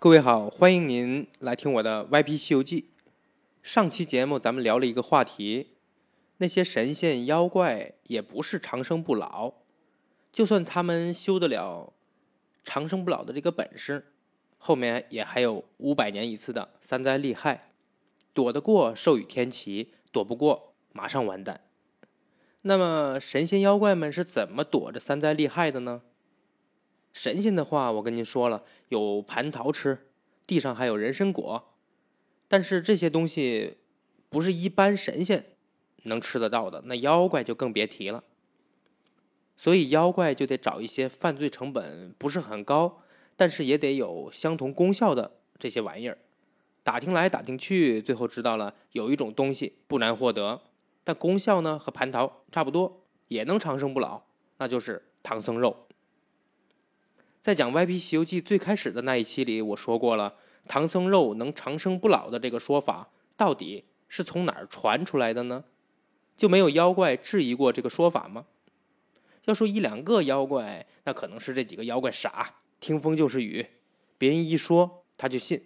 各位好，欢迎您来听我的《歪批西游记》。上期节目咱们聊了一个话题，那些神仙妖怪也不是长生不老，就算他们修得了长生不老的这个本事，后面也还有五百年一次的三灾厉害，躲得过寿与天齐，躲不过马上完蛋。那么神仙妖怪们是怎么躲着三灾厉害的呢？神仙的话，我跟您说了，有蟠桃吃，地上还有人参果，但是这些东西不是一般神仙能吃得到的，那妖怪就更别提了。所以妖怪就得找一些犯罪成本不是很高，但是也得有相同功效的这些玩意儿。打听来打听去，最后知道了有一种东西不难获得，但功效呢和蟠桃差不多，也能长生不老，那就是唐僧肉。在讲《歪批西游记》最开始的那一期里，我说过了，唐僧肉能长生不老的这个说法，到底是从哪儿传出来的呢？就没有妖怪质疑过这个说法吗？要说一两个妖怪，那可能是这几个妖怪傻，听风就是雨，别人一说他就信。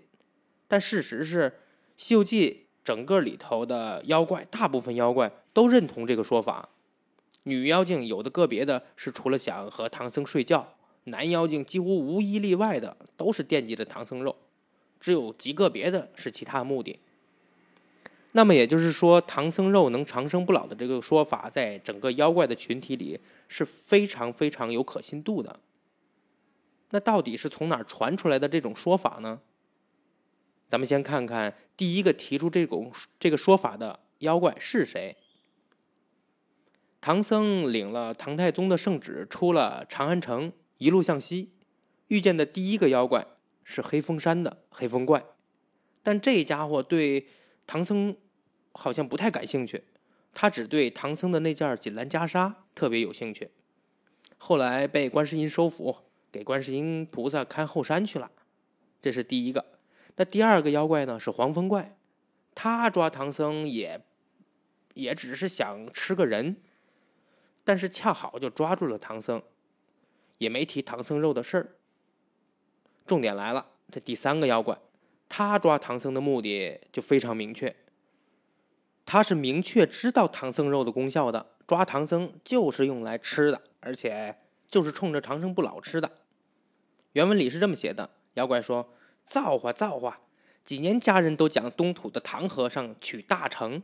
但事实是，《西游记》整个里头的妖怪，大部分妖怪都认同这个说法。女妖精有的个别的是除了想和唐僧睡觉。男妖精几乎无一例外的都是惦记着唐僧肉，只有极个别的是其他目的。那么也就是说，唐僧肉能长生不老的这个说法，在整个妖怪的群体里是非常非常有可信度的。那到底是从哪传出来的这种说法呢？咱们先看看第一个提出这种这个说法的妖怪是谁。唐僧领了唐太宗的圣旨，出了长安城。一路向西，遇见的第一个妖怪是黑风山的黑风怪，但这家伙对唐僧好像不太感兴趣，他只对唐僧的那件锦襕袈裟特别有兴趣。后来被观世音收服，给观世音菩萨看后山去了。这是第一个。那第二个妖怪呢？是黄风怪，他抓唐僧也也只是想吃个人，但是恰好就抓住了唐僧。也没提唐僧肉的事儿。重点来了，这第三个妖怪，他抓唐僧的目的就非常明确。他是明确知道唐僧肉的功效的，抓唐僧就是用来吃的，而且就是冲着长生不老吃的。原文里是这么写的：妖怪说：“造化造化，几年家人都讲东土的唐和尚取大成，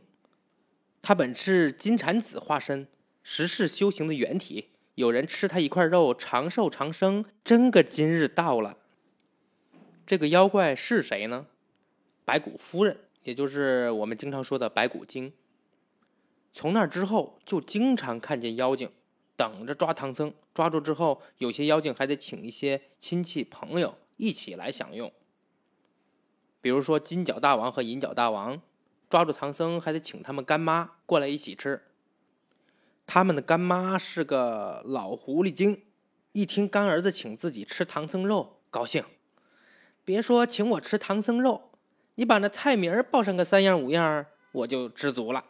他本是金蝉子化身，实是修行的原体。”有人吃他一块肉，长寿长生，真个今日到了。这个妖怪是谁呢？白骨夫人，也就是我们经常说的白骨精。从那之后，就经常看见妖精等着抓唐僧，抓住之后，有些妖精还得请一些亲戚朋友一起来享用。比如说金角大王和银角大王，抓住唐僧还得请他们干妈过来一起吃。他们的干妈是个老狐狸精，一听干儿子请自己吃唐僧肉，高兴。别说请我吃唐僧肉，你把那菜名报上个三样五样，我就知足了。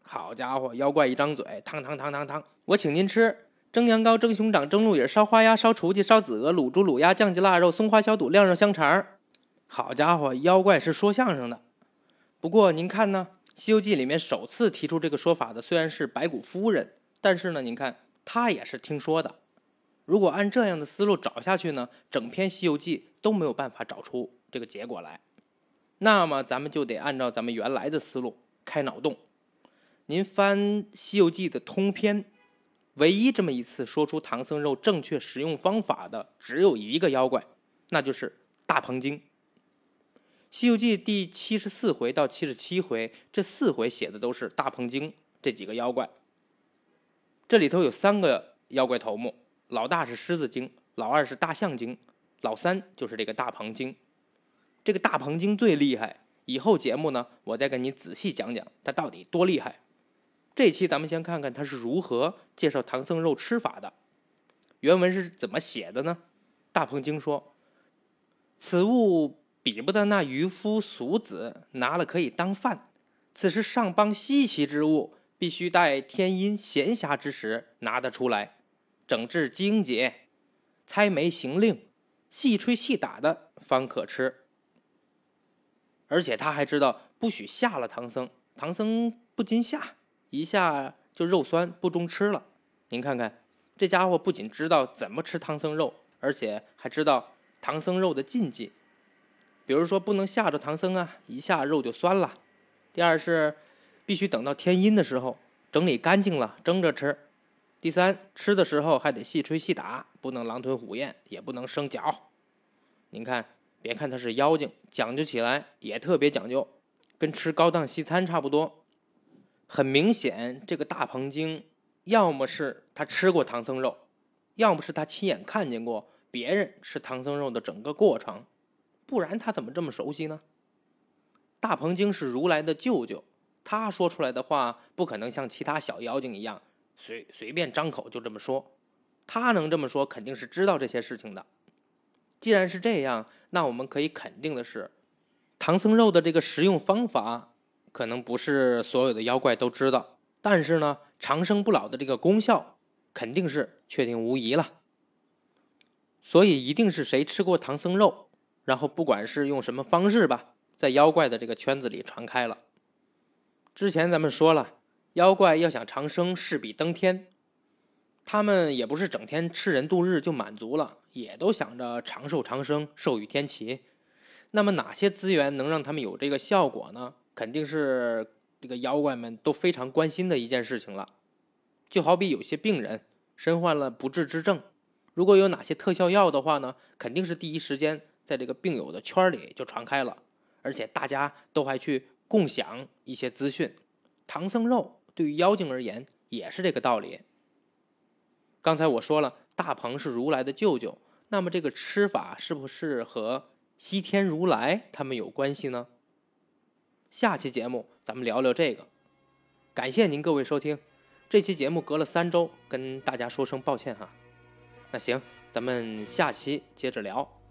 好家伙，妖怪一张嘴，汤汤汤汤汤，我请您吃蒸羊羔、蒸熊掌、蒸鹿尾、烧花鸭、烧雏鸡、烧子鹅、卤猪、卤鸭、酱鸡、腊肉、松花小肚、晾肉香肠。好家伙，妖怪是说相声的。不过您看呢？《西游记》里面首次提出这个说法的虽然是白骨夫人，但是呢，您看她也是听说的。如果按这样的思路找下去呢，整篇《西游记》都没有办法找出这个结果来。那么咱们就得按照咱们原来的思路开脑洞。您翻《西游记》的通篇，唯一这么一次说出唐僧肉正确食用方法的只有一个妖怪，那就是大鹏精。《西游记》第七十四回到七十七回，这四回写的都是大鹏精这几个妖怪。这里头有三个妖怪头目，老大是狮子精，老二是大象精，老三就是这个大鹏精。这个大鹏精最厉害，以后节目呢，我再跟你仔细讲讲他到底多厉害。这期咱们先看看他是如何介绍唐僧肉吃法的。原文是怎么写的呢？大鹏精说：“此物。”比不得那渔夫俗子拿了可以当饭，此是上邦稀奇之物，必须待天阴闲暇之时拿得出来，整治精节，猜眉行令，细吹细打的方可吃。而且他还知道不许下了唐僧，唐僧不禁吓，一下就肉酸不中吃了。您看看，这家伙不仅知道怎么吃唐僧肉，而且还知道唐僧肉的禁忌，比如说不能吓着唐僧啊，一下肉就酸了。第二是必须等到天阴的时候整理干净了蒸着吃。第三，吃的时候还得细吹细打，不能狼吞虎咽，也不能生嚼。您看，别看他是妖精，讲究起来也特别讲究，跟吃高档西餐差不多。很明显，这个大鹏精要么是他吃过唐僧肉，要么是他亲眼看见过别人吃唐僧肉的整个过程，不然他怎么这么熟悉呢？大鹏精是如来的舅舅，他说出来的话不可能像其他小妖精一样。随随便张口就这么说，他能这么说，肯定是知道这些事情的。既然是这样，那我们可以肯定的是，唐僧肉的这个食用方法，可能不是所有的妖怪都知道。但是呢，长生不老的这个功效，肯定是确定无疑了。所以，一定是谁吃过唐僧肉，然后不管是用什么方式吧，在妖怪的这个圈子里传开了。之前咱们说了。妖怪要想长生，势必登天。他们也不是整天吃人度日就满足了，也都想着长寿长生，寿与天齐。那么哪些资源能让他们有这个效果呢？肯定是这个妖怪们都非常关心的一件事情了。就好比有些病人身患了不治之症，如果有哪些特效药的话呢，肯定是第一时间在这个病友的圈里就传开了，而且大家都还去共享一些资讯。唐僧肉。对于妖精而言，也是这个道理。刚才我说了，大鹏是如来的舅舅，那么这个吃法是不是和西天如来他们有关系呢？下期节目咱们聊聊这个。感谢您各位收听，这期节目隔了三周，跟大家说声抱歉哈。那行，咱们下期接着聊。